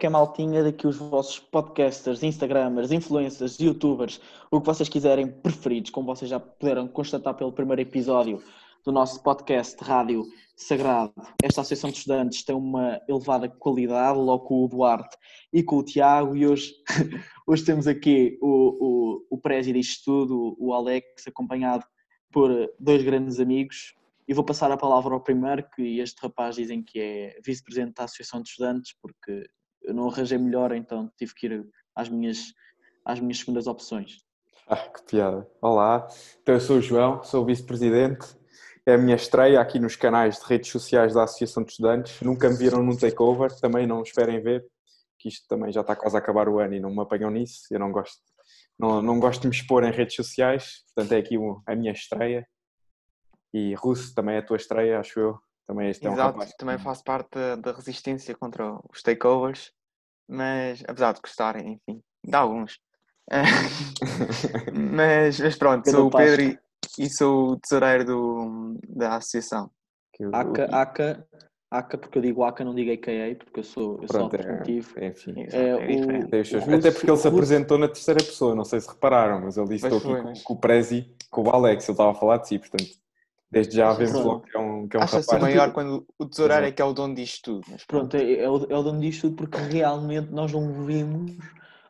que é maltinha daqui os vossos podcasters, instagramers, influencers, youtubers, o que vocês quiserem preferidos, como vocês já puderam constatar pelo primeiro episódio do nosso podcast Rádio Sagrado. Esta Associação de Estudantes tem uma elevada qualidade, logo com o Duarte e com o Tiago, e hoje, hoje temos aqui o, o, o prédio disto tudo, o Alex, acompanhado por dois grandes amigos, e vou passar a palavra ao primeiro, que este rapaz dizem que é vice-presidente da Associação de Estudantes, porque eu não arranjei melhor, então tive que ir às minhas, às minhas segundas opções. Ah, que piada. Olá, então eu sou o João, sou vice-presidente. É a minha estreia aqui nos canais de redes sociais da Associação de Estudantes. Nunca me viram num takeover, também não esperem ver, que isto também já está quase a acabar o ano e não me apanham nisso. Eu não gosto, não, não gosto de me expor em redes sociais, portanto é aqui a minha estreia e Russo também é a tua estreia, acho eu. Também este Exato, é um rapaz. também faço parte da, da resistência contra os takeovers, mas apesar de gostarem, enfim, de alguns. mas, mas pronto, Pedro sou o Pedro e, e sou o tesoureiro do, da associação. Que eu- Aca, Aca, Aca, porque eu digo Aca, não digo AKA, porque eu sou, eu sou Pronto, é, alternativo. enfim. Exato, É, é o- seus- Russo- Até porque ele se apresentou na terceira pessoa, não sei se repararam, mas ele disse estou aqui com, com o Prezi, com o Alex, ele estava a falar de si, portanto, desde já vemos logo que é um, que é um Acha-se maior quando o tesoureiro é que é o dono disto tudo. Mas Pronto, é, é, o, é o dono disto tudo porque realmente nós não vimos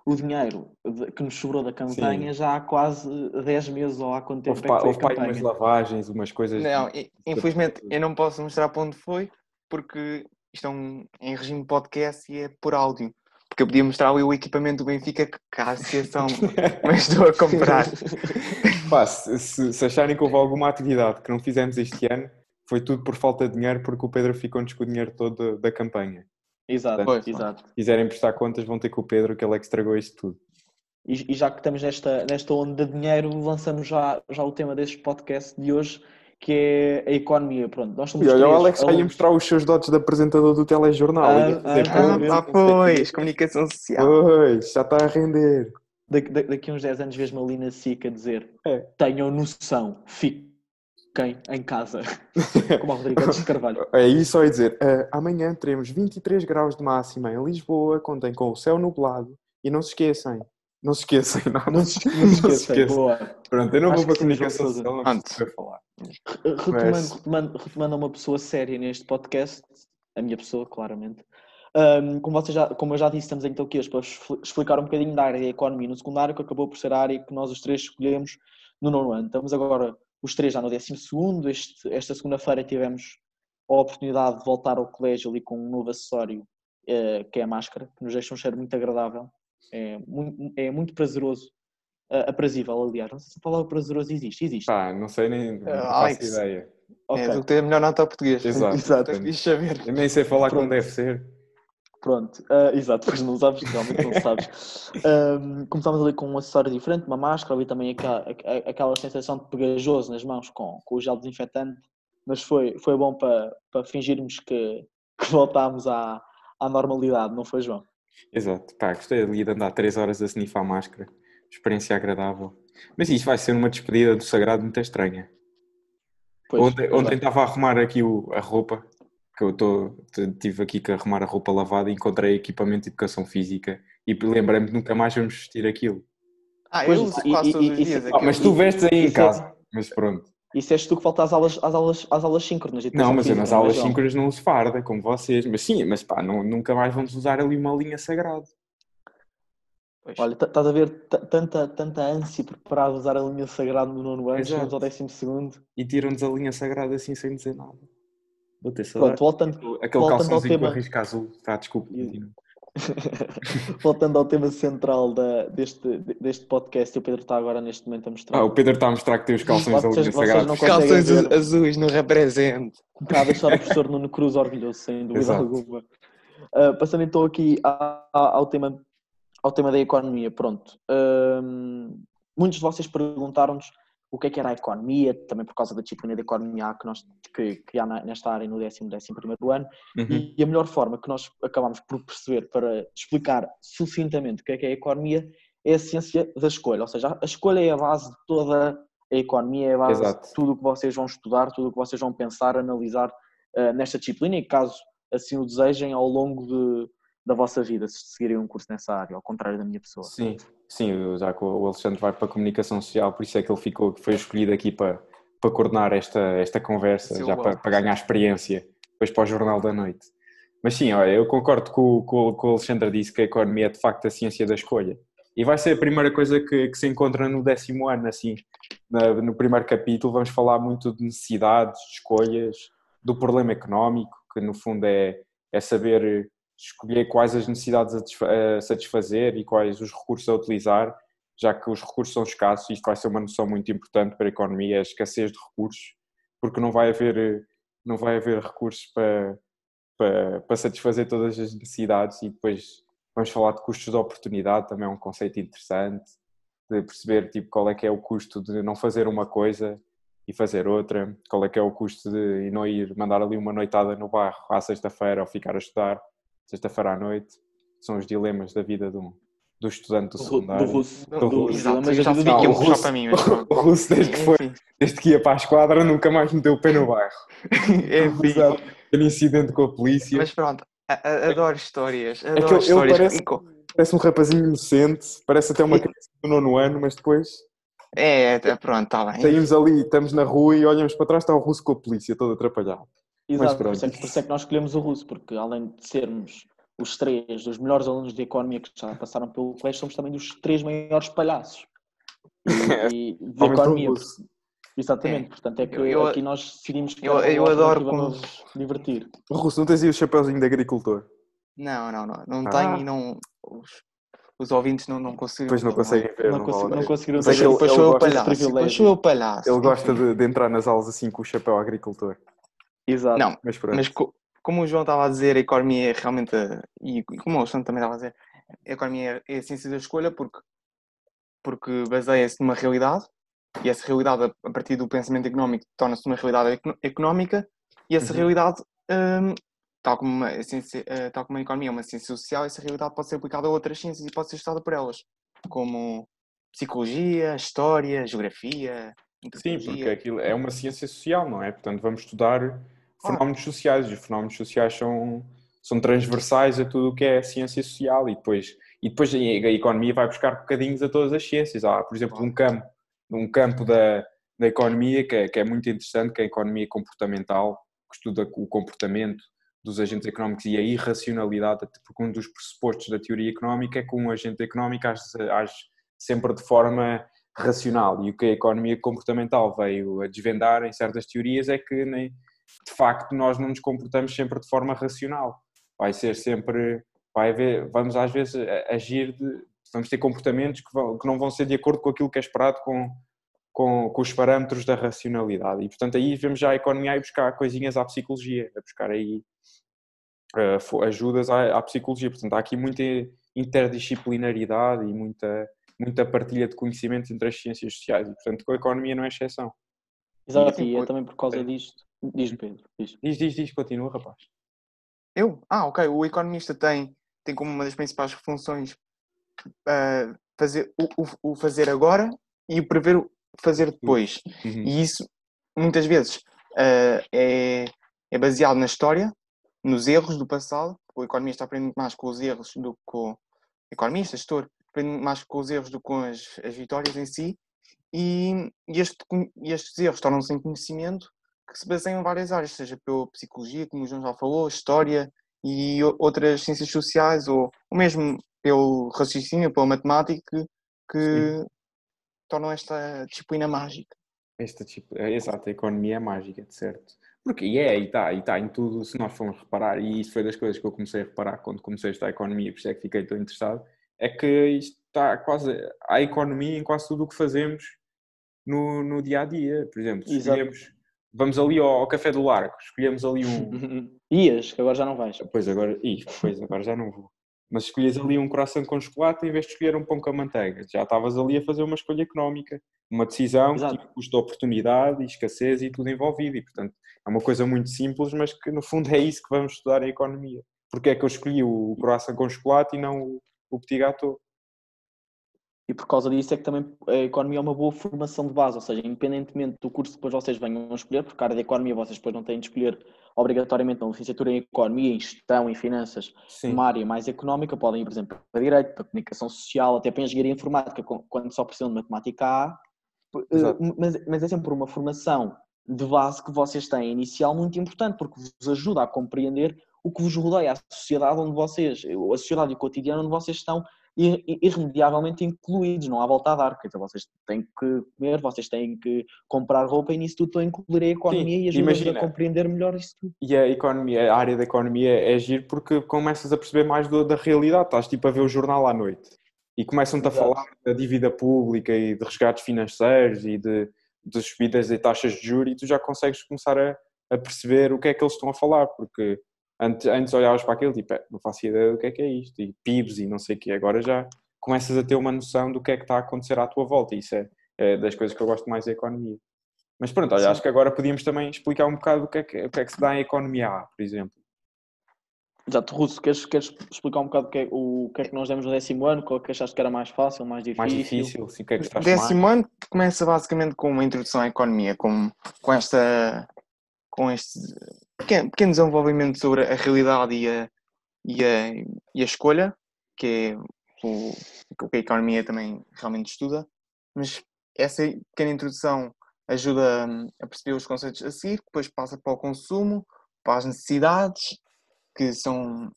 o dinheiro de- que nos sobrou da campanha já há quase 10 meses ou há quanto tempo Houve, é que foi houve umas lavagens, umas coisas. Não, i- infelizmente eu não posso mostrar para onde foi, porque isto é um, em regime podcast e é por áudio. Porque eu podia mostrar ali o equipamento do Benfica que a associação me estou a comprar. Pá, se, se- se acharem que houve alguma atividade que não fizemos este ano, foi tudo por falta de dinheiro, porque o Pedro ficou-nos com o dinheiro todo da, da campanha. Exato, Pois. exato. Se quiserem prestar contas, vão ter com o Pedro, que ele é que estragou isto tudo. E, e já que estamos nesta, nesta onda de dinheiro, lançamos já, já o tema deste podcast de hoje, que é a economia. Pronto, nós somos E olha, o Alex alunos- mostrar os seus dotes de apresentador do telejornal. Ah, ah, coisas. Ah, ah, pois, comunicação social. Pois, já está a render. daqui, da- daqui a uns 10 anos vejo-me ali na SIC a dizer É. tenham noção, fiquem em casa. Como o Rodrigues de Carvalho. É isso ia dizer. "Ah, amanhã teremos 23 graus de máxima em Lisboa, contem com o céu nublado. E não se esqueçam, não se esqueçam, não, Não se, não se esqueçam. esqueçam. Boa. Pronto, eu não Acho vou para a comunicação social, não Pronto. preciso falar. Retomando, Mas- retomando, retomando a uma pessoa séria neste podcast, a minha pessoa, claramente. Ahm, como, vocês já, como eu já disse, estamos então aqui hoje para expli- explicar um bocadinho da área da economia no secundário, que acabou por ser a área que nós os três escolhemos no nono ano. Estamos agora os três já no décimo segundo. Este, esta segunda-feira tivemos a oportunidade de voltar ao colégio ali com um novo acessório, eh, que é a máscara, que nos deixa um cheiro muito agradável. É muito, é muito prazeroso, eh, aprazível, aliás. Não sei se a palavra prazeroso existe. Existe. Pá, não sei nem, não Ah, faço Alex. ideia. Ok. É do que tem a melhor nota ao português. Exato. Exato. Saber. Eu nem sei falar como Pronto. deve ser. Pronto, ah, exato, pois não sabes, realmente não sabes. Ahm, começámos ali com um acessório diferente, uma máscara, ali também aquela, aquela sensação de pegajoso nas mãos com, com o gel desinfetante, mas foi, foi bom para, para fingirmos que, que voltámos à, à normalidade, não foi, João? Exato, pá, gostei ali de andar 3 horas a snifar a máscara. Experiência agradável. Mas isto vai ser uma despedida do sagrado muito estranha. Pois, ontem, ontem estava a arrumar aqui o- a roupa, que eu estou, tive aqui que arrumar a roupa lavada e encontrei equipamento de educação física e lembrei-me de nunca mais vamos vestir aquilo. Ah, Pois, eu uso e- quase e- todos e- os dias. e- Ah, aquilo. mas tu vestes aí em casa. Mas pronto. Isso és tu que falta às aulas, às aulas, às aulas síncronas. Não, mas eu nas é, aulas síncronas não uso farda, como vocês. Mas sim, mas pá, não- nunca mais vamos usar ali uma linha sagrada. Pois. Olha, estás a ver tanta, tanta ânsia preparada a usar a linha sagrada no nono ano, chegamos ao décimo segundo. E tiram-nos a linha sagrada assim sem dizer nada. Vou ter saudade. Pronto, voltando, Aquele voltando calçãozinho com a risca azul. Tá, desculpa. E-. Voltando ao tema central da- deste, deste podcast, o Pedro está agora neste momento a mostrar. Ah, o Pedro está a mostrar que tem os calções Vocês- sagrada. não Os calções ver. azuis no represente. Está a deixar o professor Nuno Cruz orgulhoso, sem dúvida Exato. alguma. Ah, passando então aqui a- a- ao, tema, ao tema da economia, pronto. Ahm, muitos de vocês perguntaram-nos o que é que era a economia, também por causa da disciplina de economia que, nós, que, que há nesta área no décimo, décimo primeiro ano. Uhum. E a melhor forma que nós acabamos por perceber para explicar sucintamente o que é que é a economia é a ciência da escolha. Ou seja, a escolha é a base de toda a economia, é a base Exato. de tudo o que vocês vão estudar, tudo o que vocês vão pensar, analisar eh, nesta disciplina e caso assim o desejem ao longo de, da vossa vida se seguirem um curso nessa área, ao contrário da minha pessoa. Sim, sim, já que o Alexandre vai para a comunicação social, por isso é que ele ficou, foi escolhido aqui para, para coordenar esta, esta conversa, já para, para ganhar experiência, depois para o Jornal da Noite. Mas sim, olha, eu concordo com, o- com, com o Alexandre disse que a economia é de facto a ciência da escolha. E vai ser a primeira coisa que, que se encontra no décimo ano, assim. Na- no primeiro capítulo vamos falar muito de necessidades, de escolhas, do problema económico, que no fundo é, é saber escolher quais as necessidades a satisfazer e quais os recursos a utilizar, já que os recursos são escassos, isto vai ser uma noção muito importante para a economia, a escassez de recursos, porque não vai haver, não vai haver recursos para, para, para satisfazer todas as necessidades e depois vamos falar de custos de oportunidade, também é um conceito interessante, de perceber tipo, qual é que é o custo de não fazer uma coisa e fazer outra, qual é que é o custo de não ir mandar ali uma noitada no bairro à sexta-feira ou ficar a estudar sexta-feira à noite, são os dilemas da vida do, do estudante do Do, secundário. do russo. Do Do, russo. Exato, eu já sabia do que o puxar russo- para mim, mas pronto. O russo desde que, foi, Enfim, desde que ia para a esquadra nunca mais meteu o pé no bairro. enfim. Exato. Aquele incidente com a polícia. Mas pronto, adoro histórias. É Adoro que ele, ele histórias. parece, parece um rapazinho inocente, parece até uma criança do nono ano, mas depois É, é, pronto, está bem. saímos ali, estamos na rua e olhamos para trás, está o russo com a polícia, todo atrapalhado. Exato, por isso, é que, por isso é que nós escolhemos o russo, porque além de sermos os três dos melhores alunos de economia que já passaram pelo colégio, somos também dos três maiores palhaços. E, e de economia. russo. Exatamente, portanto é que Eu- eu- aqui nós decidimos que eu- eu adoro como- divertir. O russo, não tens aí o chapéuzinho de agricultor? Não, não, não. Não Ah. tenho e não. Os, os ouvintes não, não conseguiram. Depois não ver, conseguem ver, Não, não, consigo, não conseguiram é ele- Depois ele sou eu palhaço. Depois privilégio. sou eu palhaço. Ele gosta de, de entrar nas aulas assim com o chapéu agricultor. Exato. Não, Mas mas co- como o João estava a dizer, a economia é realmente. a- E como o Alexandre também estava a dizer, a economia é a ciência da escolha porque, porque baseia-se numa realidade e essa realidade, a- partir do pensamento económico, torna-se uma realidade económica e essa Uhum. realidade, hum, tal, como uma, a ciência, eh, tal como a economia é uma ciência social, essa realidade pode ser aplicada a outras ciências e pode ser estudada por elas, como psicologia, história, geografia. Sim, porque aquilo é uma ciência social, não é? Portanto, vamos estudar fenómenos sociais. E os fenómenos sociais são, são transversais a tudo o que é ciência social e depois, e depois a economia vai buscar bocadinhos a todas as ciências. Há, por exemplo, um campo, um campo da, da economia que é, que é muito interessante, que é a economia comportamental, que estuda o comportamento dos agentes económicos e a irracionalidade, porque um dos pressupostos da teoria económica é que um agente económico age, age sempre de forma racional e o que a economia comportamental veio a desvendar em certas teorias é que nem, de facto nós não nos comportamos sempre de forma racional vai ser sempre vai haver, vamos às vezes agir de, vamos ter comportamentos que, vão, que não vão ser de acordo com aquilo que é esperado com, com, com os parâmetros da racionalidade e portanto aí vemos já a economia a ir buscar coisinhas à psicologia a buscar aí fo- ajudas à, à psicologia portanto há aqui muita interdisciplinaridade e muita muita partilha de conhecimentos entre as ciências sociais e, portanto, com a economia não é exceção. Exato, assim, e é também por causa disto. Diz Pedro, diz. Diz, diz, diz, continua, rapaz. Eu? Ah, ok. O economista tem, tem como uma das principais funções ah, fazer, o, o- o fazer agora e o prever o fazer depois. Uhum. E isso, muitas vezes, ah, é, é baseado na história, nos erros do passado. O economista aprende muito mais com os erros do que com... Economista, gestor, aprende muito mais com os erros do que com as, as vitórias em si. E, e este e estes erros tornam-se em conhecimento que se baseiam em várias áreas, seja pela psicologia, como o João já falou, história e outras ciências sociais, ou, ou mesmo pelo raciocínio, pela matemática, que, que tornam esta disciplina mágica. Esta tipo, exato, a economia é mágica, de certo. Porque e é, e está, e está em tudo, se nós formos reparar, e isso foi das coisas que eu comecei a reparar quando comecei a estudar economia, por isso é que fiquei tão interessado, é que isto está quase, há economia em quase tudo o que fazemos no, no dia a dia. Por exemplo, escolhemos, vamos ali ao, ao Café do Largo, escolhemos ali um, Ias, que agora já não vais. Pois agora, ih, pois agora já não vou. Mas escolhias ali um coração com chocolate em vez de escolher um pão com a manteiga. Já estavas ali a fazer uma escolha económica, uma decisão que Exato. custo de oportunidade e escassez e tudo envolvido. E portanto é uma coisa muito simples, mas que no fundo é isso que vamos estudar em economia. Porque é que eu escolhi o coração com chocolate e não o, o petit gâteau? E por causa disso é que também a economia é uma boa formação de base, ou seja, independentemente do curso que depois vocês venham a escolher, porque a área da economia vocês depois não têm de escolher obrigatoriamente uma licenciatura em economia, em gestão, em finanças, Sim. uma área mais económica, podem ir, por exemplo, para direito, para comunicação social, até para engenharia informática, quando só precisam de matemática A, Exato. mas, mas é sempre uma formação de base que vocês têm inicial muito importante, porque vos ajuda a compreender o que vos rodeia, a sociedade onde vocês, a sociedade e o cotidiano onde vocês estão irremediavelmente incluídos, não há volta a dar. Quer dizer, vocês têm que comer, vocês têm que comprar roupa e nisso tudo estão a incluir a economia Sim, e ajuda a compreender melhor isso tudo. E a economia, a área da economia é agir porque começas a perceber mais do, da realidade, estás tipo a ver o jornal à noite e começam-te a falar da dívida pública e de resgates financeiros e de, de subidas de taxas de juros e tu já consegues começar a, a perceber o que é que eles estão a falar, porque Antes, antes olhavas para aquilo, tipo, é, não faço ideia do que é que é isto, e PIBs e não sei o quê. Agora já começas a ter uma noção do que é que está a acontecer à tua volta, e isso é, é das coisas que eu gosto mais da economia. Mas pronto, olha, acho que agora podíamos também explicar um bocado o que é que, o que, é que se dá em economia A, por exemplo. Exato, Russo, queres, queres explicar um bocado o que, é, o que é que nós demos no décimo ano? Qual é que achaste que era mais fácil, mais difícil? Mais difícil, sim, o que é que estás Décimo mais? ano começa basicamente com uma introdução à economia, com, com esta com este pequeno, pequeno desenvolvimento sobre a realidade e a, e a, e a escolha, que é o, o que a economia também realmente estuda, mas essa pequena introdução ajuda a perceber os conceitos a seguir, depois passa para o consumo, para as necessidades, que são,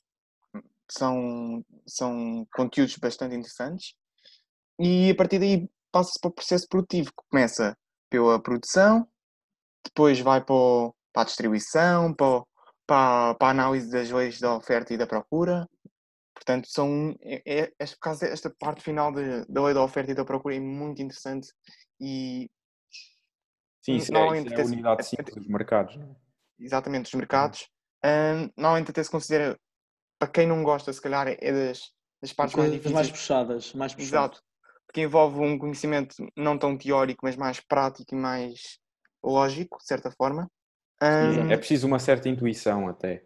são, são conteúdos bastante interessantes, e a partir daí passa-se para o processo produtivo, que começa pela produção, depois vai para o, para a distribuição, para, para, para a análise das leis da oferta e da procura. Portanto, são, é, é, esta parte final de, da lei da oferta e da procura é muito interessante e Sim, isso é, isso é a unidade 5 dos mercados. Não é? Exatamente, dos mercados. Um, normalmente até se considera, para quem não gosta, se calhar é das, das partes mais difíceis. Mais puxadas, mais puxadas. Exato. Porque envolve um conhecimento não tão teórico, mas mais prático e mais lógico, de certa forma. Um... É preciso uma certa intuição até.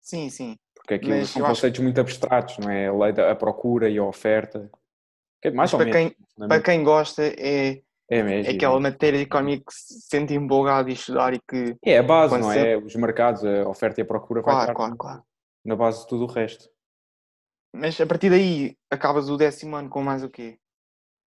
Sim, sim. Porque aquilo Mas são conceitos acho... muito abstratos, não é? A lei da a procura e a oferta. É mais ou para, menos, quem, para quem gosta é, é, mesmo, é aquela matéria de economia que se sente embolgado e estudar e que... É a base, não é? Os mercados, a oferta e a procura claro, vai estar claro, claro. na base de tudo o resto. Mas a partir daí acabas o décimo ano com mais o quê?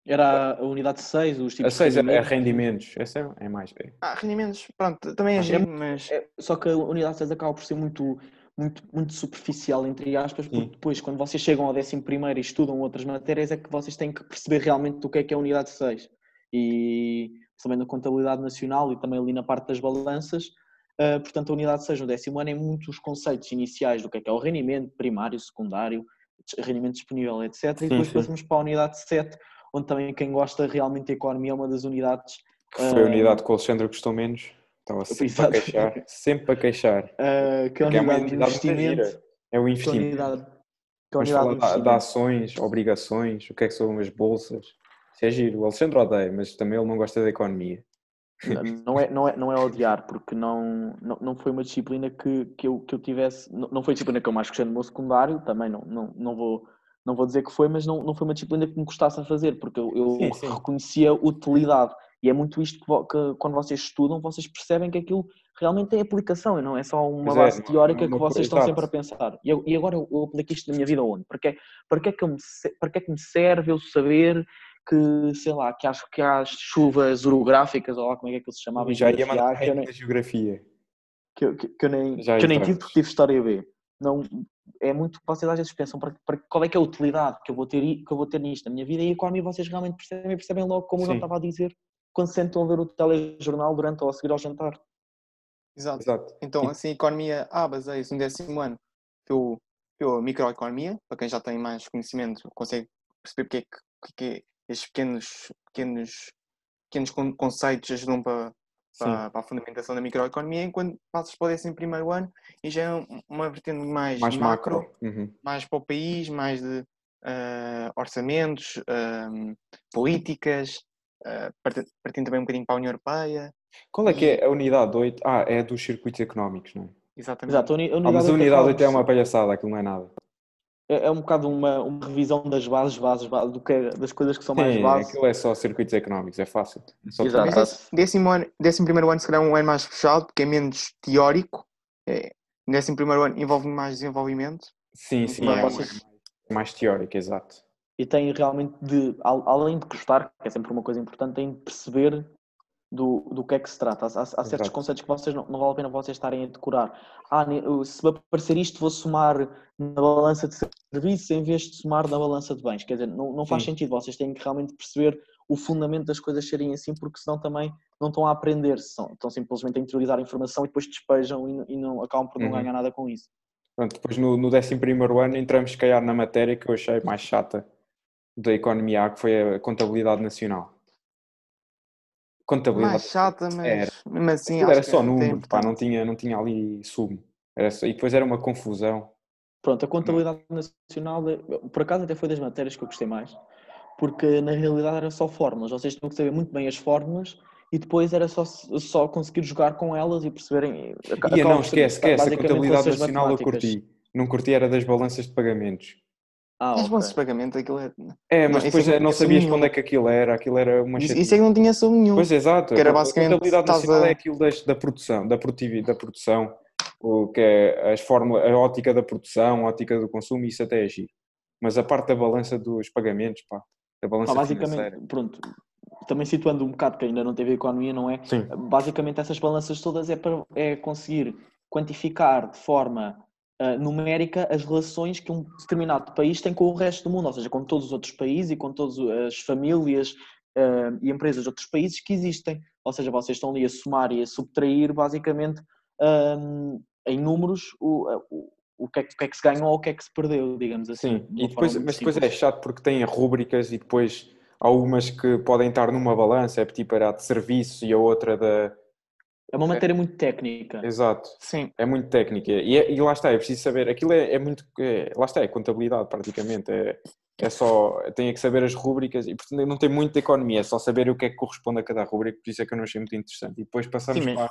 Era a unidade 6, os tipos A 6 é, é rendimentos, essa é, é mais. É. Ah, rendimentos, pronto, também é giro, mas. É, só que a unidade 6 acaba por ser muito, muito, muito superficial, entre aspas, porque Sim. depois, quando vocês chegam ao 11 e estudam outras matérias, é que vocês têm que perceber realmente o que é que é a unidade 6. E também na contabilidade nacional e também ali na parte das balanças. Uh, portanto, a unidade 6 no décimo ano é muito os conceitos iniciais do que é que é o rendimento primário, secundário, rendimento disponível, etc. E depois passamos para a unidade 7 onde também quem gosta realmente de economia é uma das unidades. Que foi a ah, unidade que o Alexandre gostou menos. Estava sempre Exato. a queixar. Sempre a queixar. Uh, que é, é uma unidade, de investimento. É o investimento. Unidade, Vamos falar de, de ações, obrigações, o que é que são as bolsas. Isso é giro. O Alexandre odeia, mas também ele não gosta da economia. Não é, não é, não é odiar, porque não, não, não foi uma disciplina que, que, eu, que eu tivesse. Não, não foi a disciplina que eu mais gostei no meu secundário, também não, não, não vou não vou dizer que foi, mas não, não foi uma disciplina que me gostasse a fazer, porque eu, eu sim, sim. reconhecia utilidade. E é muito isto que, que, quando vocês estudam, vocês percebem que aquilo realmente tem aplicação e não é só uma pois é, base é, teórica que vocês estão sempre a pensar. E, eu, e agora eu, eu aplico isto na minha vida onde? Para que, para, que é que me, para que é que me serve eu saber que, sei lá, que acho que há chuvas orográficas, ou lá como é que é se chamava? Já ia mandar que eu nem, geografia. Que, eu, que, que eu nem, que eu nem tive porque tive História B. Não, é muito vocês às vezes pensam para, para, qual é que é a utilidade que eu vou ter que eu vou ter nisto na minha vida e a economia vocês realmente percebem percebem logo como Sim. eu estava a dizer quando sentam a ver o telejornal durante ou a seguir ao jantar exato, exato. então Sim. assim a economia ah baseia-se no décimo ano pelo, pela microeconomia para quem já tem mais conhecimento consegue perceber porque é que, que, é que estes pequenos pequenos pequenos conceitos ajudam para para, para, a fundamentação da microeconomia, enquanto passas para o décimo primeiro ano e já é uma vertente mais, mais macro, macro. Uhum. mais para o país, mais de uh, orçamentos, uh, políticas, uh, partindo também um bocadinho para a União Europeia. Qual é que é a unidade 8? Ah, é dos circuitos económicos, não é? Exatamente. Exato, a unidade ah, mas a unidade 8 é uma palhaçada, aquilo não é nada. É, é um bocado uma, uma revisão das bases, bases, bases do que é- das coisas que são mais Sim, bases. aquilo é só circuitos económicos, é fácil. É só Exato. Mas décimo, ano, décimo primeiro ano, se calhar, é um ano mais fechado, porque é menos teórico. É, décimo primeiro ano envolve mais desenvolvimento. Sim, sim, é vocês- mais, mais teórico, exato. E tem realmente de, al- além de gostar, que é sempre uma coisa importante, tem de perceber do, do que é que se trata. Há, há- certos Exato. conceitos que vocês não, não vale a pena vocês estarem a decorar. Ah, se me aparecer isto, vou somar na balança de serviços em vez de somar na balança de bens. Quer dizer, não, não faz Sim. sentido. Vocês têm que realmente perceber o fundamento das coisas serem assim, porque senão também não estão a aprender, são, estão simplesmente a interiorizar a informação e depois despejam e, não- e não acabam por não Uhum. ganhar nada com isso. Pronto, depois no, no 11 ano entramos, se calhar, na matéria que eu achei mais chata da economia que foi a contabilidade nacional. Contabilidade. Mais chata, mas Era. mesmo assim. Era que só é número, pá, não tinha, não tinha ali sumo. Era só- e depois era uma confusão. Pronto, a contabilidade nacional, eh, por acaso até foi das matérias que eu gostei mais, porque na realidade era só fórmulas, vocês tinham que saber muito bem as fórmulas e depois era só, só conseguir jogar com elas e perceberem. aca- E não, esquece, esquece, a contabilidade nacional eu curti. Não curti era das balanças de pagamentos. Ah, As ok. balanças de pagamento, aquilo é. É, Não, mas isso depois é não não sabias para onde é que aquilo era, aquilo era uma Isso, isso é que não tinha som nenhum. Pois exato, Que era a basicamente contabilidade estás nacional a- é aquilo das, da produção, da produtividade, da produção, o que é as fórmulas, a ótica da produção, a ótica do consumo, isso até é giro. Mas a parte da balança dos pagamentos, pá, da balança Ah, basicamente, financeira. pronto, também situando um bocado que ainda não teve economia, não é? Sim, Basicamente essas balanças todas é para é conseguir quantificar de forma ah, numérica as relações que um determinado país tem com o resto do mundo, ou seja, com todos os outros países e com todas as famílias ah, e empresas de outros países que existem. Ou seja, vocês estão ali a somar e a subtrair basicamente ah, em números o, o, o, que é, que- o que é que se ganhou ou o que é que se perdeu, digamos assim. sim. E depois, mas depois é simples. chato porque tem rúbricas e depois há umas que podem estar numa balança, é tipo a de serviço e a outra da. É uma matéria muito técnica. Exato. Sim. É muito técnica. E, é- e lá está, é preciso saber. Aquilo é, é muito. é- lá está, é contabilidade praticamente. É, é só. Tem que saber as rúbricas e portanto não tem muito de economia, é só saber o que é que corresponde a cada rúbrica, por isso é que eu não achei muito interessante. E depois passamos Sim, para.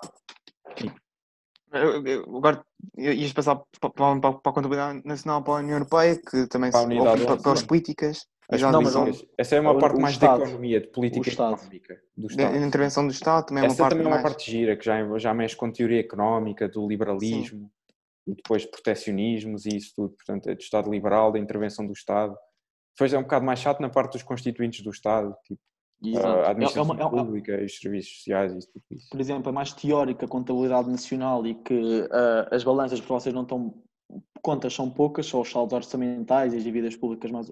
Eu- eu- Agora ias passar para, para, para a contabilidade nacional para a União Europeia, que também Para a se- unidade ou para, para as sim. políticas, não, mas políticas. Essa é uma o- parte o mais Estado. de economia, de política económica do da Estado. da intervenção do Estado, também é uma Essa parte também é uma mais. parte gira, que já, já mexe com teoria económica, do liberalismo, e depois proteccionismos e isso tudo. Portanto, é do Estado liberal, da intervenção do Estado. Depois é um bocado mais chato na parte dos constituintes do Estado, tipo Exato. a É- é administração uma- é uma- pública e os serviços sociais e isso tudo isso. por exemplo, é mais teórica a contabilidade nacional e que ah, as balanças para vocês não estão. Contas são poucas, só os saldos orçamentais e as dívidas públicas, mas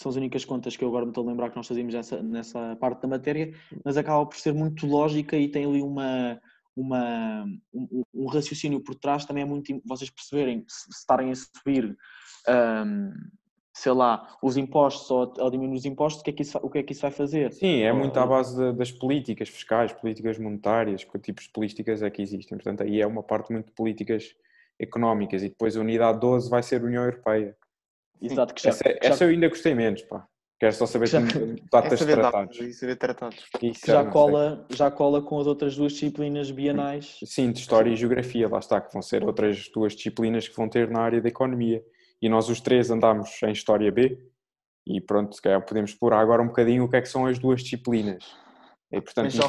são as únicas contas que eu agora me estou a lembrar que nós fazíamos nessa, nessa parte da matéria, mas acaba por ser muito lógica e tem ali uma, uma, um, um raciocínio por trás. Também é muito vocês perceberem se, estarem a subir, ahm, sei lá, os impostos ou, ou diminuir os impostos, o que, é que isso, o que é que isso vai fazer? Sim, é muito à base da- das políticas fiscais, políticas monetárias, que tipos de políticas é que existem. Portanto, aí é uma parte muito de políticas económicas e depois a unidade 12 vai ser a União Europeia. Exato, que já, Essa, que já- essa eu ainda gostei menos, pá. Quero só saber Já- É datas saber tratados. e saber tratados. Isso já sei. cola, já cola com as outras duas disciplinas bienais. Sim, de História e Geografia, lá está, que vão ser outras duas disciplinas que vão ter na área da Economia. E nós os três andamos em História B e pronto, se calhar podemos explorar agora um bocadinho o que é que são as duas disciplinas. E, portanto, Mas só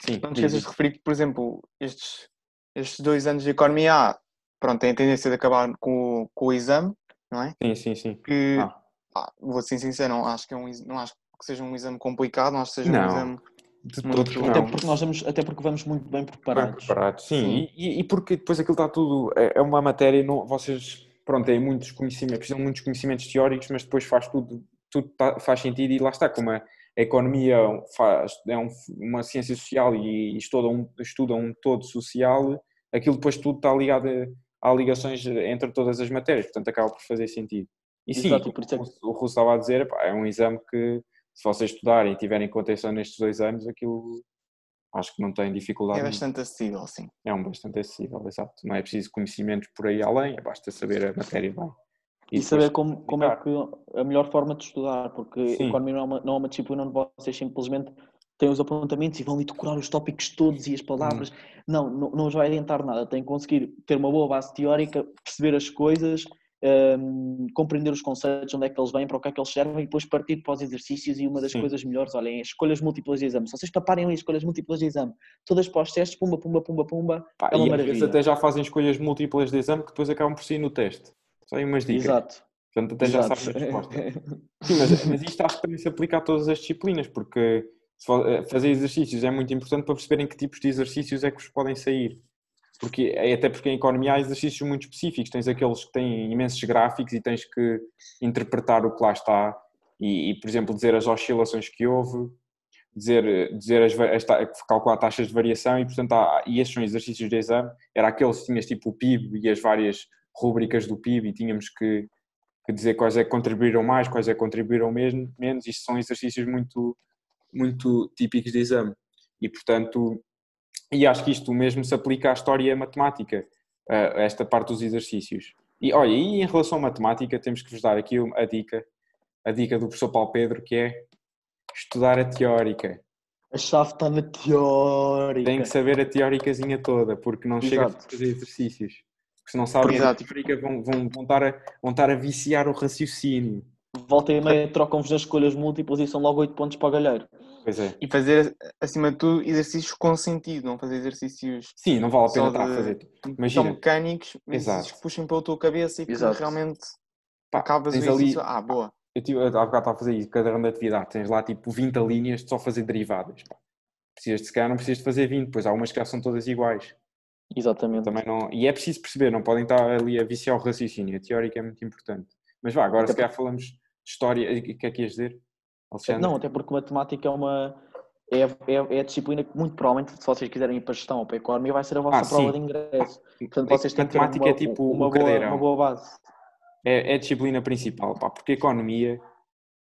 sim, não te esqueças de referir que, por exemplo, estes, estes dois anos de economia A, pronto, têm a tendência de acabar com, o- com o exame, não é? sim, sim, sim. Que, Ah. pá, vou ser sincero, não acho que, é um, não acho que seja um exame complicado, não acho que seja Não. um exame. De Muito. Até porque nós vamos, até porque vamos muito bem Bem preparados. preparados, sim. Sim. E, e porque depois aquilo está tudo. É, é uma matéria, não, vocês, pronto, têm muitos conhecimentos, precisam de muitos conhecimentos teóricos, mas depois faz tudo, tudo tá- faz sentido e lá está, como a, a economia faz, é um- uma ciência social e estuda um, estuda um todo social, aquilo depois tudo está ligado, a- há ligações entre todas as matérias, portanto acaba por fazer sentido. E sim, Exato, e por isso é o Russo estava a dizer, pá, é um exame que se vocês estudarem e tiverem contenção nestes dois anos, aquilo acho que não tem dificuldade. É bastante acessível, sim. É um bastante acessível, exato. Não é preciso conhecimentos por aí além, é basta saber a matéria bem. E, depois saber como, como é que a melhor forma de estudar, porque Sim. economia não é, uma, não é uma disciplina onde vocês simplesmente têm os apontamentos e vão ali decorar os tópicos todos e as palavras. Não, não, não vos vai adiantar nada. Têm que conseguir ter uma boa base teórica, perceber as coisas, um, compreender os conceitos, onde é que eles vêm, para o que é que eles servem, e depois partir para os exercícios. E uma das Sim. coisas melhores, olhem, é escolhas múltiplas de exame. Se vocês paparem ali escolhas múltiplas de exame, todas para os testes, pumba, pumba, pumba, pumba, Pá, é uma maravilha. até já fazem escolhas múltiplas de exame que depois acabam por sair no teste. Só aí umas dicas. Exato. Portanto, até já Exato. sabem a resposta. Sim, mas, mas isto acho que também se aplica a todas as disciplinas, porque fazer exercícios é muito importante para perceberem que tipos de exercícios é que vos podem sair. Porque, é até porque em economia há exercícios muito específicos, tens aqueles que têm imensos gráficos e tens que interpretar o que lá está e, e, por exemplo, dizer as oscilações que houve, dizer, dizer as, as calcular taxas de variação e, portanto, há, e esses são exercícios de exame. Era aqueles que tinhas tipo o PIB e as várias rúbricas do PIB e tínhamos que, que dizer quais é que contribuíram mais, quais é que contribuíram mesmo, menos. Isto são exercícios muito, muito típicos de exame. E, portanto, e acho que isto mesmo se aplica à história e à matemática, a esta parte dos exercícios. E olha, e em relação à matemática, temos que vos dar aqui a dica, a dica do professor Paulo Pedro, que é estudar a teórica. A chave está na teórica. Tem que saber a teóricazinha toda, porque não chega a Exato. fazer exercícios. Porque se não sabem a Exato. teórica, vão, vão, vão, estar a, vão estar a viciar o raciocínio. Volta e meia, trocam-vos nas escolhas múltiplas e são logo 8 pontos para o galheiro. Pois é. E fazer, acima de tudo, exercícios com sentido, não fazer exercícios Sim, não vale a pena estar a fazer. tão Imagina, mecânicos, exercícios que puxem pela tua cabeça e que Exato. realmente pá, acabas o tens ali, exercício. Ah, boa. eu tive, há bocado estava a fazer isso, caderno de atividade, tens lá tipo 20 linhas de só fazer derivadas. pá. Precisas de se calhar não precisas de fazer 20, pois há umas que já são todas iguais. Exatamente. Também não, e é preciso perceber, não podem estar ali a viciar o raciocínio, a teórica é muito importante. Mas vá, agora Até se calhar falamos de história, o que é que ias dizer, Alexandre? Não, até porque matemática é uma. É, é, é a disciplina que, muito provavelmente, se vocês quiserem ir para gestão ou para economia, vai ser a vossa Ah, prova sim. de ingresso. Portanto, vocês têm que ter matemática uma, é tipo uma, boa, uma boa base. É, é a disciplina principal, pá, porque a economia,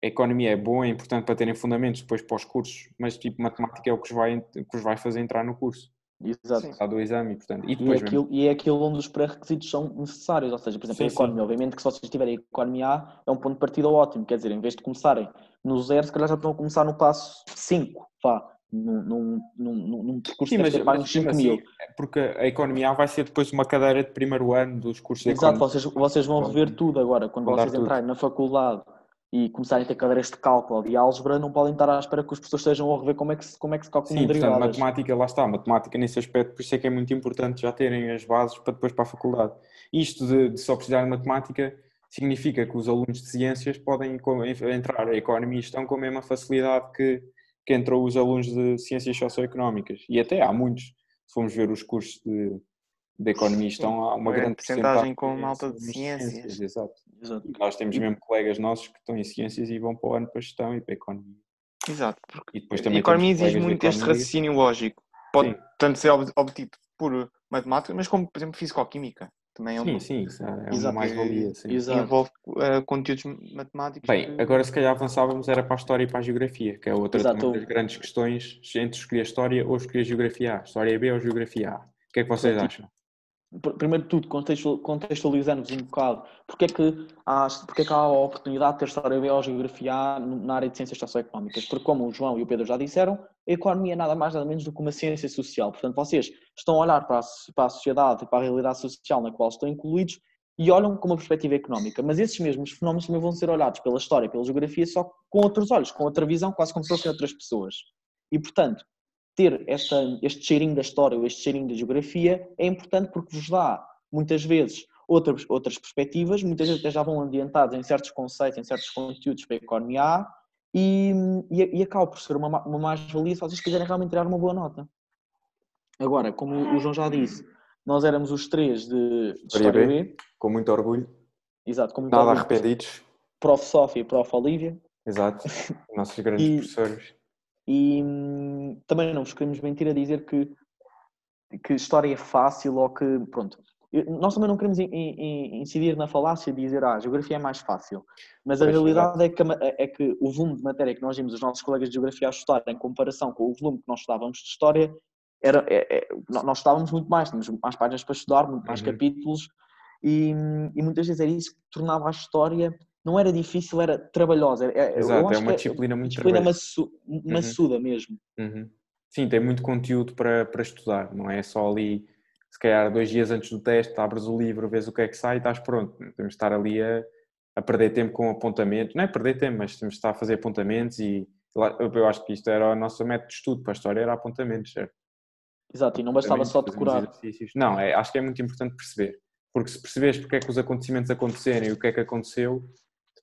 a economia é boa, é importante para terem fundamentos depois para os cursos, mas tipo, matemática é o que vos vai, que vos vai fazer entrar no curso, Exato. Sim. está do exame, portanto, e E é, depois mesmo. aquilo, e é aquilo onde os pré-requisitos são necessários. Ou seja, por exemplo, Sim, a sim. economia, obviamente que se vocês tiverem economia A, é um ponto de partida ótimo. Quer dizer, em vez de começarem no zero, se calhar já estão a começar no passo 5, vá, num, num, num, num- percurso Sim, mas, mas uns 5 mesmo mil. assim, é porque a economia A vai ser depois uma cadeira de primeiro ano dos cursos de Exato, vocês, vocês vão rever tudo agora. Quando vocês tudo. entrarem na faculdade e começarem a ter cadeiras de cálculo e álgebra, não podem estar à espera que os professores estejam a rever como é que se, como é que se calculam Sim, portanto, derivadas. matemática, lá está, matemática nesse aspecto, por isso é que é muito importante já terem as bases para depois para a faculdade. Isto de, de só precisar de matemática significa que os alunos de ciências podem entrar a economia e gestão com a mesma facilidade que, que entrou os alunos de ciências socioeconómicas. E até há muitos, se formos ver os cursos de, de economia e gestão, há uma Uma grande percentagem com malta são de alunos ciências. Exato. Exato. E nós temos mesmo colegas nossos que estão em ciências e vão para o ano para gestão e para a economia. Exato. Porque E depois a também economia temos exige muito este economia. raciocínio lógico. Pode Sim. tanto ser ob- obtido por matemática, mas como, por exemplo, fisicoquímica. Também é Sim, uma, sim, isso é uma mais-valia. sim. Exato. envolve eh, conteúdos matemáticos. Bem, que- agora se calhar avançávamos era para a história e para a geografia, que é outra Exato. das grandes questões entre escolher história ou escolher geografia A. História B ou geografia A. O que é que vocês Exato. acham? Pr- Primeiro de tudo, contextual- contextualizando-vos um bocado, porque é, que há, porque é que há a oportunidade de ter História ou Geografia na área de Ciências Socioeconómicas? Porque, como o João e o Pedro já disseram, a economia é nada mais nada menos do que uma ciência social. Portanto, vocês estão a olhar para a, para a sociedade e para a realidade social na qual estão incluídos e olham com uma perspectiva económica. Mas esses mesmos fenómenos também vão ser olhados pela História e pela Geografia só com outros olhos, com outra visão, quase como se fossem outras pessoas. E, portanto, ter esta, este cheirinho da história ou este cheirinho da geografia é importante porque vos dá, muitas vezes, outras, outras perspectivas, muitas vezes até já vão ambientados em certos conceitos, em certos conteúdos para a economia A, e, e, e acaba por ser uma, ma- uma mais-valia se vocês quiserem realmente tirar uma boa nota. Agora, como o João já disse, nós éramos os três de, de História B. B, Com muito orgulho, exato, como nada arrependidos. Prof. Sofia e Prof. Olívia, Exato. Nossos grandes E- professores. E hum, também não vos queremos mentir a dizer que, que história é fácil ou que. Pronto. Nós também não queremos in- in- incidir na falácia de dizer ah, a geografia é mais fácil. Mas a Pois, realidade é que, a ma- é que o volume de matéria que nós vimos os nossos colegas de geografia a estudar em comparação com o volume que nós estudávamos de história, era, é- é- nó- nós estudávamos muito mais, tínhamos mais páginas para estudar, muito mais Uhum. capítulos, e, e muitas vezes era isso que tornava a história. Não era difícil, era trabalhosa. É- eu Exato, é uma que disciplina muito disciplina trabalhosa. maçu- maçuda mesmo. Uhum. Sim, tem muito conteúdo para, para estudar, não é só ali se calhar dois dias antes do teste, abres o livro, vês o que é que sai e estás pronto. Temos de estar ali a, a perder tempo com apontamentos, não é perder tempo, mas temos de estar a fazer apontamentos e eu acho que isto era o nosso método de estudo para a história, era apontamentos, certo? Exato, e não bastava só decorar. Não, é, acho que é muito importante perceber, porque se perceberes porque é que os acontecimentos aconteceram e o que é que aconteceu,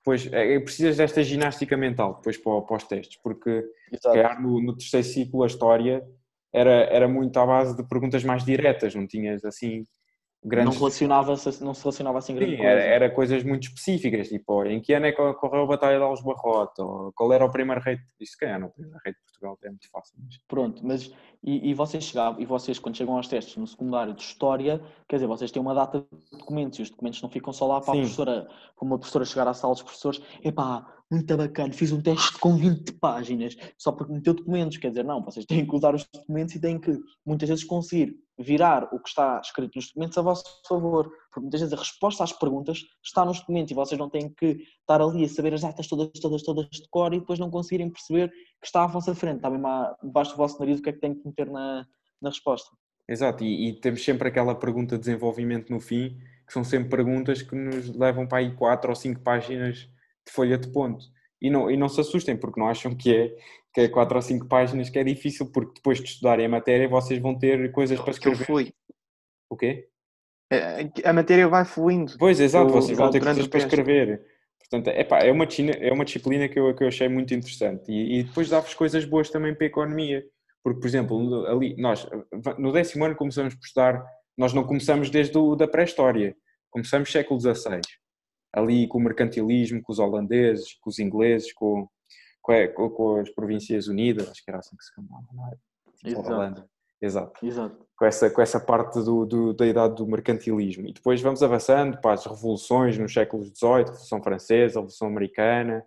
depois é, é precisas desta ginástica mental depois para, para os testes, porque calhar no, no terceiro ciclo a história era, era muito à base de perguntas mais diretas, não tinhas assim grandes... Não, relacionava não se relacionava assim grande Sim, coisa. Era, era, coisas muito específicas, tipo, em que ano é que ocorreu a Batalha de Alves Barrota, ou qual era o primeiro rei, isso que é, não, o primeiro rei de Portugal é muito fácil. Mas... Pronto, mas e, e, vocês chegavam, e vocês quando chegam aos testes no secundário de História, quer dizer, vocês têm uma data de documentos, e os documentos não ficam só lá para Sim. a professora, para uma professora chegar à sala dos professores, epá, muito bacana, fiz um teste com 20 páginas, só porque meteu documentos, quer dizer, não, vocês têm que usar os documentos e têm que, muitas vezes, conseguir virar o que está escrito nos documentos a vosso favor, porque muitas vezes a resposta às perguntas está nos documentos e vocês não têm que estar ali a saber as datas todas, todas, todas de cor e depois não conseguirem perceber que está à vossa frente, está mesmo debaixo do vosso nariz o que é que tem que meter na, na resposta. Exato, e, e, temos sempre aquela pergunta de desenvolvimento no fim, que são sempre perguntas que nos levam para aí quatro ou cinco páginas de folha de ponto. E não, e não se assustem, porque não acham que é, que é quatro ou cinco páginas que é difícil, porque depois de estudarem a matéria vocês vão ter coisas para escrever. Fui. O quê? É, a matéria vai fluindo. Pois, exato, vocês vão ter coisas para escrever. Portanto, epá, é, uma, é uma disciplina que eu, que eu achei muito interessante. E, e depois dá-vos coisas boas também para a economia. Porque, por exemplo, ali, nós, no décimo ano começamos por estudar, nós não começamos desde o, da pré-história, começamos século XVI ali com o mercantilismo, com os holandeses, com os ingleses, com, com, com as Províncias Unidas, acho que era assim que se chamava, não é? Tipo Exato. Holanda. Exato. Exato. Com essa, com essa parte do, do, da idade do mercantilismo. E depois vamos avançando para as revoluções nos séculos XVIII, Revolução Francesa, Revolução Americana,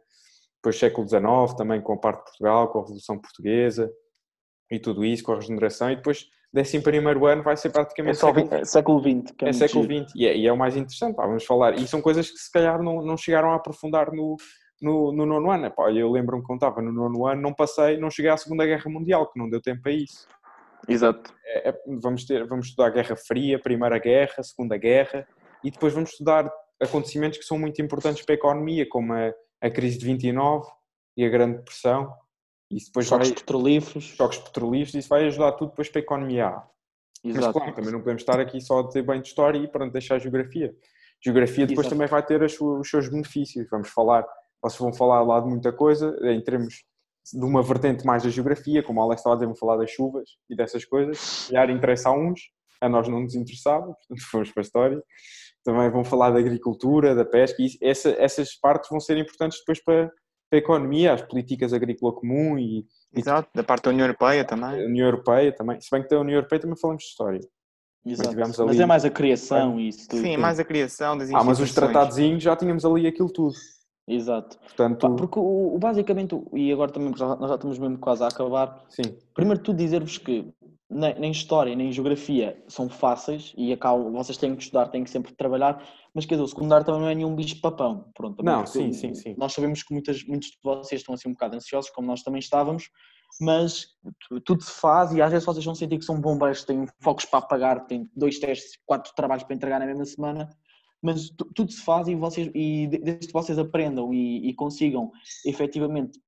depois século XIX também com a parte de Portugal, com a Revolução Portuguesa e tudo isso, com a regeneração, e depois décimo primeiro ano vai ser praticamente é século, 20, século XX. É, é século XX e é, e é, o mais interessante, pá, vamos falar. E são coisas que se calhar não, não chegaram a aprofundar no, no, no nono ano. Pá, eu lembro-me quando estava no nono ano, não passei, não cheguei à Segunda Guerra Mundial, que não deu tempo a isso. Exato. É, é, vamos, ter, vamos estudar a Guerra Fria, Primeira Guerra, Segunda Guerra, e depois vamos estudar acontecimentos que são muito importantes para a economia, como a, a crise de 29 e a Grande Depressão, isso depois choques vai, petrolíferos. Choques petrolíferos, isso vai ajudar tudo depois para a economia. Exato. Mas claro, também não podemos estar aqui só a dizer bem de história e para não deixar a geografia. Geografia depois Exato. também vai ter os seus benefícios. Vamos falar, vocês vão falar lá de muita coisa, em termos de uma vertente mais da geografia, como o Alex estava a dizer, vão falar das chuvas e dessas coisas. E a área interessa a uns, a nós não nos interessava, portanto fomos para a história. Também vão falar da agricultura, da pesca, e essa, essas partes vão ser importantes depois para, a economia, as políticas agrícola comum e. Exato, da parte da União Europeia também. A União Europeia também. Se bem que da União Europeia também falamos de história. Exato. Mas, ali... mas é mais a criação e isso tudo. Sim, mais a criação das Ah, mas os tratadozinhos já tínhamos ali aquilo tudo. Exato. Portanto... Porque o, o basicamente, e agora também nós já estamos mesmo quase a acabar. Sim. Primeiro de tudo dizer-vos que nem, nem, história nem geografia são fáceis e acabam, vocês têm que estudar, têm que sempre trabalhar, mas quer dizer, o secundário também não é nenhum bicho papão. Pronto, não, sim, sim, sim. Nós sabemos que muitas, muitos de vocês estão assim um bocado ansiosos, como nós também estávamos, mas tudo se faz e às vezes vocês vão sentir que são bombeiros, têm focos para apagar, têm dois testes, quatro trabalhos para entregar na mesma semana, mas tudo se faz e, vocês, e desde que vocês aprendam e, e consigam efetivamente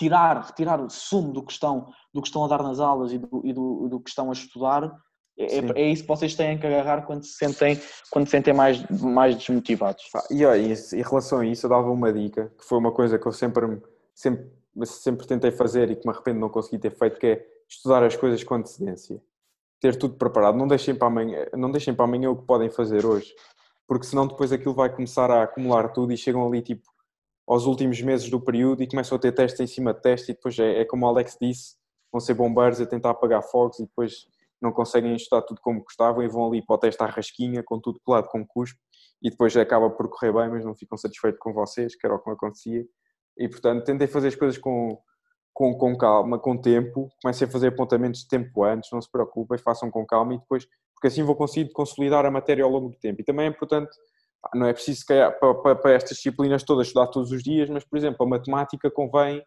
tirar, retirar o sumo do que estão, do que estão a dar nas aulas e do, e do, do que estão a estudar, é, é, isso que vocês têm que agarrar quando se sentem, quando se sentem mais, mais desmotivados. E, ó, e em relação a isso, eu dava uma dica, que foi uma coisa que eu sempre, sempre, sempre tentei fazer e que me arrependo não conseguir ter feito, que é estudar as coisas com antecedência. Ter tudo preparado. Não deixem para amanhã, não deixem para amanhã o que podem fazer hoje, porque senão depois aquilo vai começar a acumular tudo e chegam ali tipo aos últimos meses do período e começam a ter testes em cima de testes e depois é, é como o Alex disse, vão ser bombeiros a tentar apagar fogos e depois não conseguem estudar tudo como gostavam e vão ali para o teste à rasquinha com tudo colado com cuspo e depois acaba por correr bem, mas não ficam satisfeitos com vocês, que era o que acontecia. E portanto, tentem fazer as coisas com, com, com calma, com tempo, comecem a fazer apontamentos de tempo antes, não se preocupem, façam com calma e depois, porque assim vou conseguir consolidar a matéria ao longo do tempo. E também é importante não é preciso para, para, para, estas disciplinas todas estudar todos os dias, mas, por exemplo, a matemática convém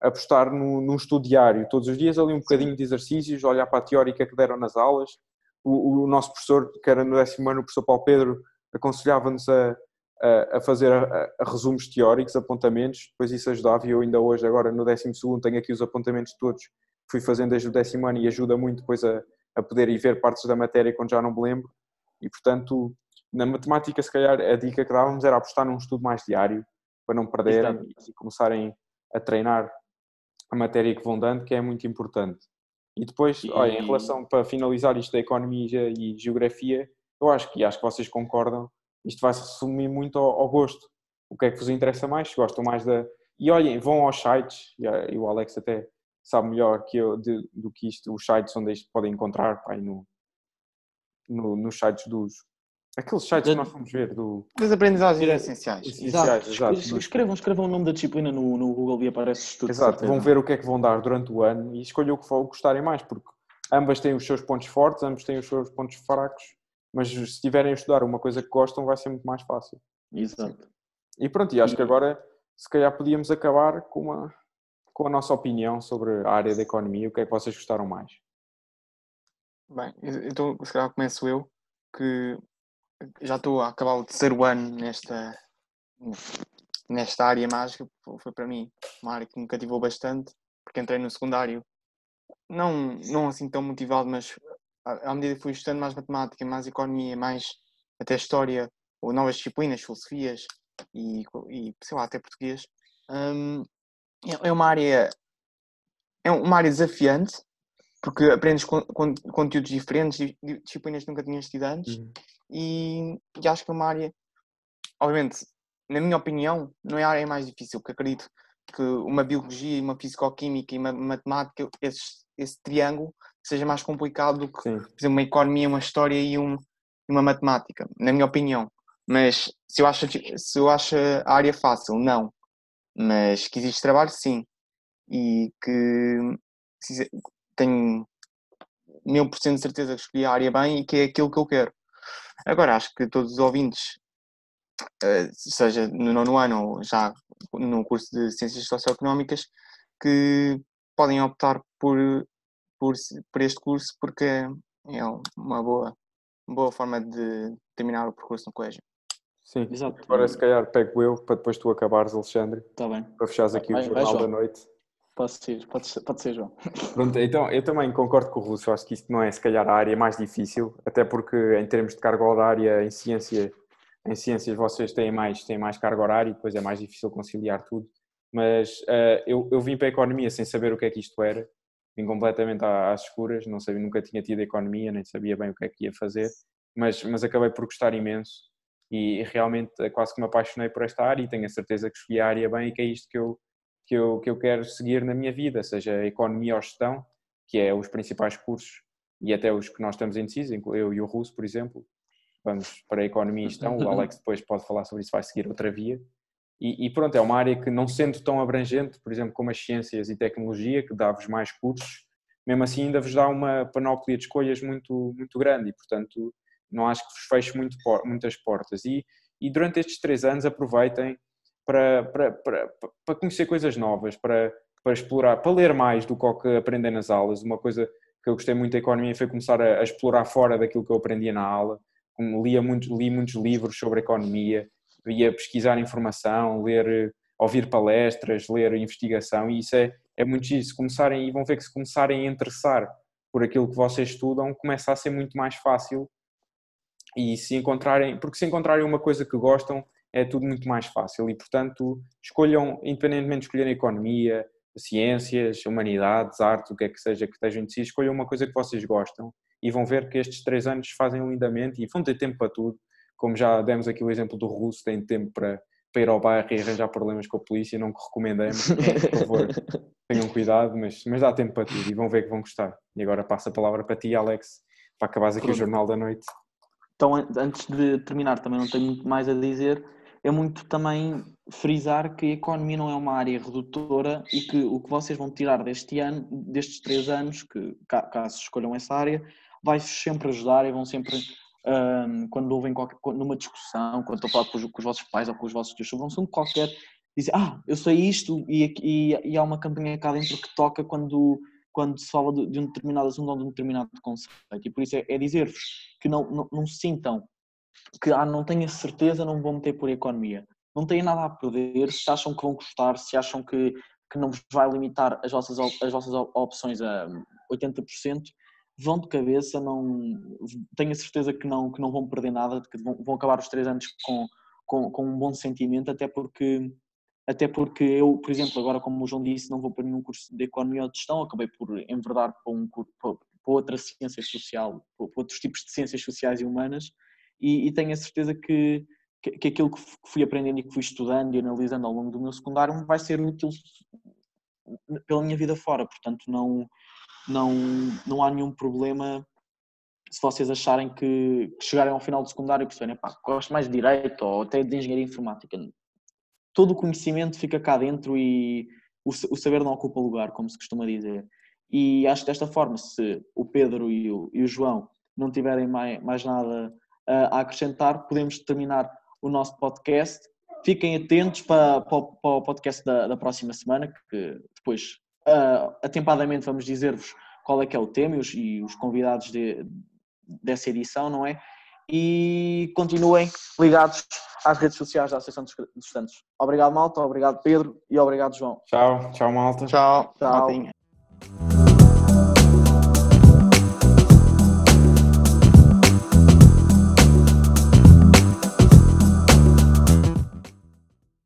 apostar num estudo diário, todos os dias ali um bocadinho de exercícios, olhar para a teórica que deram nas aulas, o, o nosso professor, que era no décimo ano, o professor Paulo Pedro, aconselhava-nos a, a, a fazer a, a resumos teóricos, apontamentos, depois isso ajudava e eu ainda hoje, agora no décimo segundo, tenho aqui os apontamentos todos fui fazendo desde o décimo ano e ajuda muito depois a, a poder ir ver partes da matéria quando já não me lembro. E portanto na matemática se calhar a dica que dávamos era apostar num estudo mais diário para não perderem e começarem a treinar a matéria que vão dando, que é muito importante. E depois, e... olha, em relação, para finalizar isto da economia e geografia, eu acho que, acho que vocês concordam, isto vai se resumir muito ao, ao, gosto. O que é que vos interessa mais? Se gostam mais da. E olhem, vão aos sites, e o Alex até sabe melhor que eu de, do que isto, os sites onde isto podem encontrar, pai, no, no, nos sites dos. Aqueles sites que nós vamos ver do. Das aprendizagens essenciais. essenciais exato. exato. Escrevam, escrevam o nome da disciplina no, no Google e aparece tudo. Exato, vão ver o que é que vão dar durante o ano e escolham o que gostarem mais, porque ambas têm os seus pontos fortes, ambos têm os seus pontos fracos mas se estiverem a estudar uma coisa que gostam, vai ser muito mais fácil. Exato. E pronto, e acho que agora, se calhar, podíamos acabar com, uma, com a nossa opinião sobre a área da economia. O que é que vocês gostaram mais? Bem, então, se calhar começo eu, que já estou a acabar o terceiro ano nesta, nesta área mágica. Foi para mim uma área que me cativou bastante, porque entrei no secundário, não, não assim tão motivado, mas à medida que fui estudando mais matemática, mais economia, mais até história, ou novas disciplinas, filosofias e, e sei lá, até português, hum, é, é uma área é uma área desafiante porque aprendes con, con, conteúdos diferentes, disciplinas que nunca tinhas tido antes uhum. E, e, acho que é uma área, obviamente, na minha opinião, não é a área mais difícil, porque acredito que uma biologia, uma fisicoquímica e uma matemática, esse, esse triângulo seja mais complicado do que, exemplo, uma economia, uma história e um, uma matemática, na minha opinião. Mas se eu, acho, se eu acho a área fácil, não. Mas que existe trabalho, sim. E que tenho mil por cento de certeza que escolhi a área bem e que é aquilo que eu quero. Agora, acho que todos os ouvintes, eh, seja no nono ano ou já no curso de Ciências Socioeconómicas, que podem optar por por, por este curso porque é uma boa, boa forma de terminar o percurso no colégio. Sim, Exato. agora se calhar pego eu para depois tu acabares, Alexandre. Está bem. Para fechares aqui vai, o Jornal vai, da Noite. Pode ser, pode ser, pode ser, João. Pronto, então eu também concordo com o Russo, acho que isto não é se calhar a área mais difícil, até porque em termos de carga horária em ciência, em ciências vocês têm mais, têm mais carga horária e depois é mais difícil conciliar tudo. Mas uh, eu, eu vim para a economia sem saber o que é que isto era vim completamente às escuras, não sabia, nunca tinha tido economia, nem sabia bem o que é que ia fazer, mas, mas acabei por gostar imenso e realmente eh, quase que me apaixonei por esta área e tenho a certeza que escolhi a área bem e que é isto que eu, que eu, que eu quero seguir na minha vida, seja economia ou gestão, que é os principais cursos e até os que nós estamos indecisos, eu e o Russo, por exemplo, vamos para a economia e gestão, o Alex depois pode falar sobre isso, vai seguir outra via, e, e, pronto, é uma área que não sendo tão abrangente, por exemplo, como as ciências e tecnologia, que dá-vos mais cursos, mesmo assim ainda vos dá uma panóplia de escolhas muito, muito grande e, portanto, não acho que vos feche muito, muitas portas. E, e durante estes três anos aproveitem para, para, para, para conhecer coisas novas, para, para explorar, para ler mais do que aprendem nas aulas. Uma coisa que eu gostei muito da economia foi começar a, a explorar fora daquilo que eu aprendia na aula. Lia muitos, li muitos livros sobre economia ia pesquisar informação, ler, ouvir palestras, ler investigação, e isso é, é muito isso. Começarem, e vão ver que se começarem a interessar por aquilo que vocês estudam, começa a ser muito mais fácil. E se encontrarem, porque se encontrarem uma coisa que gostam, é tudo muito mais fácil. E portanto, escolham, independentemente de escolherem economia, ciências, humanidades, arte, o que é que seja que estejam de si, escolham uma coisa que vocês gostam e vão ver que estes três anos fazem lindamente e vão ter tempo para tudo como já demos aqui o exemplo do russo, tem tempo para, para ir ao bairro e arranjar problemas com a polícia, não que recomendemos, por favor, tenham cuidado, mas, mas dá tempo para tudo e vão ver que vão gostar. E agora passo a palavra para ti, Alex, para acabares aqui Pronto. o Jornal da Noite. Então, antes de terminar, também não tenho muito mais a dizer, é muito também frisar que a economia não é uma área redutora e que o que vocês vão tirar deste ano, destes três anos, que caso escolham essa área, vai-vos sempre ajudar e vão sempre um, quando ouvem qualquer, numa discussão, quando estão a falar com os, com os, vossos pais ou com os vossos tios um assunto qualquer, dizem, ah, eu sei isto, e, e, e há uma campanha cá dentro que toca quando quando se fala de, de um determinado assunto ou de um determinado conceito. E por isso é, é dizer-vos que não, não, não se sintam que ah, não tenho a certeza, não vou meter por economia. Não têm nada a perder, se acham que vão gostar, se acham que, que não vos vai limitar as vossas, as vossas opções a 80%, vão de cabeça, não tenho a certeza que não, que não vão perder nada, que vão, vão acabar os três anos com, com, com um bom sentimento, até porque até porque eu, por exemplo, agora como o João disse, não vou para nenhum curso de Economia ou de Gestão, acabei por enverdar para, um, para, para outra ciência social, para outros tipos de ciências sociais e humanas, e, e tenho a certeza que, que, que, aquilo que fui aprendendo e que fui estudando e analisando ao longo do meu secundário vai ser útil pela minha vida fora, portanto não, não, não há nenhum problema se vocês acharem que, que chegarem ao final do secundário e perceberem, pá, gosto mais de Direito ou até de Engenharia Informática. Todo o conhecimento fica cá dentro e o, o saber não ocupa lugar, como se costuma dizer. E acho que desta forma, se o Pedro e o, e o João não tiverem mais, mais nada a acrescentar, podemos terminar o nosso podcast. Fiquem atentos para, para, para o podcast da, da, próxima semana, que depois, uh, atempadamente, vamos dizer-vos qual é que é o tema e os, e os convidados de, dessa edição, não é? E continuem ligados às redes sociais da Associação dos Estudantes. Obrigado, Malta. Obrigado, Pedro. E obrigado, João. Tchau. Tchau, Malta. Tchau. Tchau.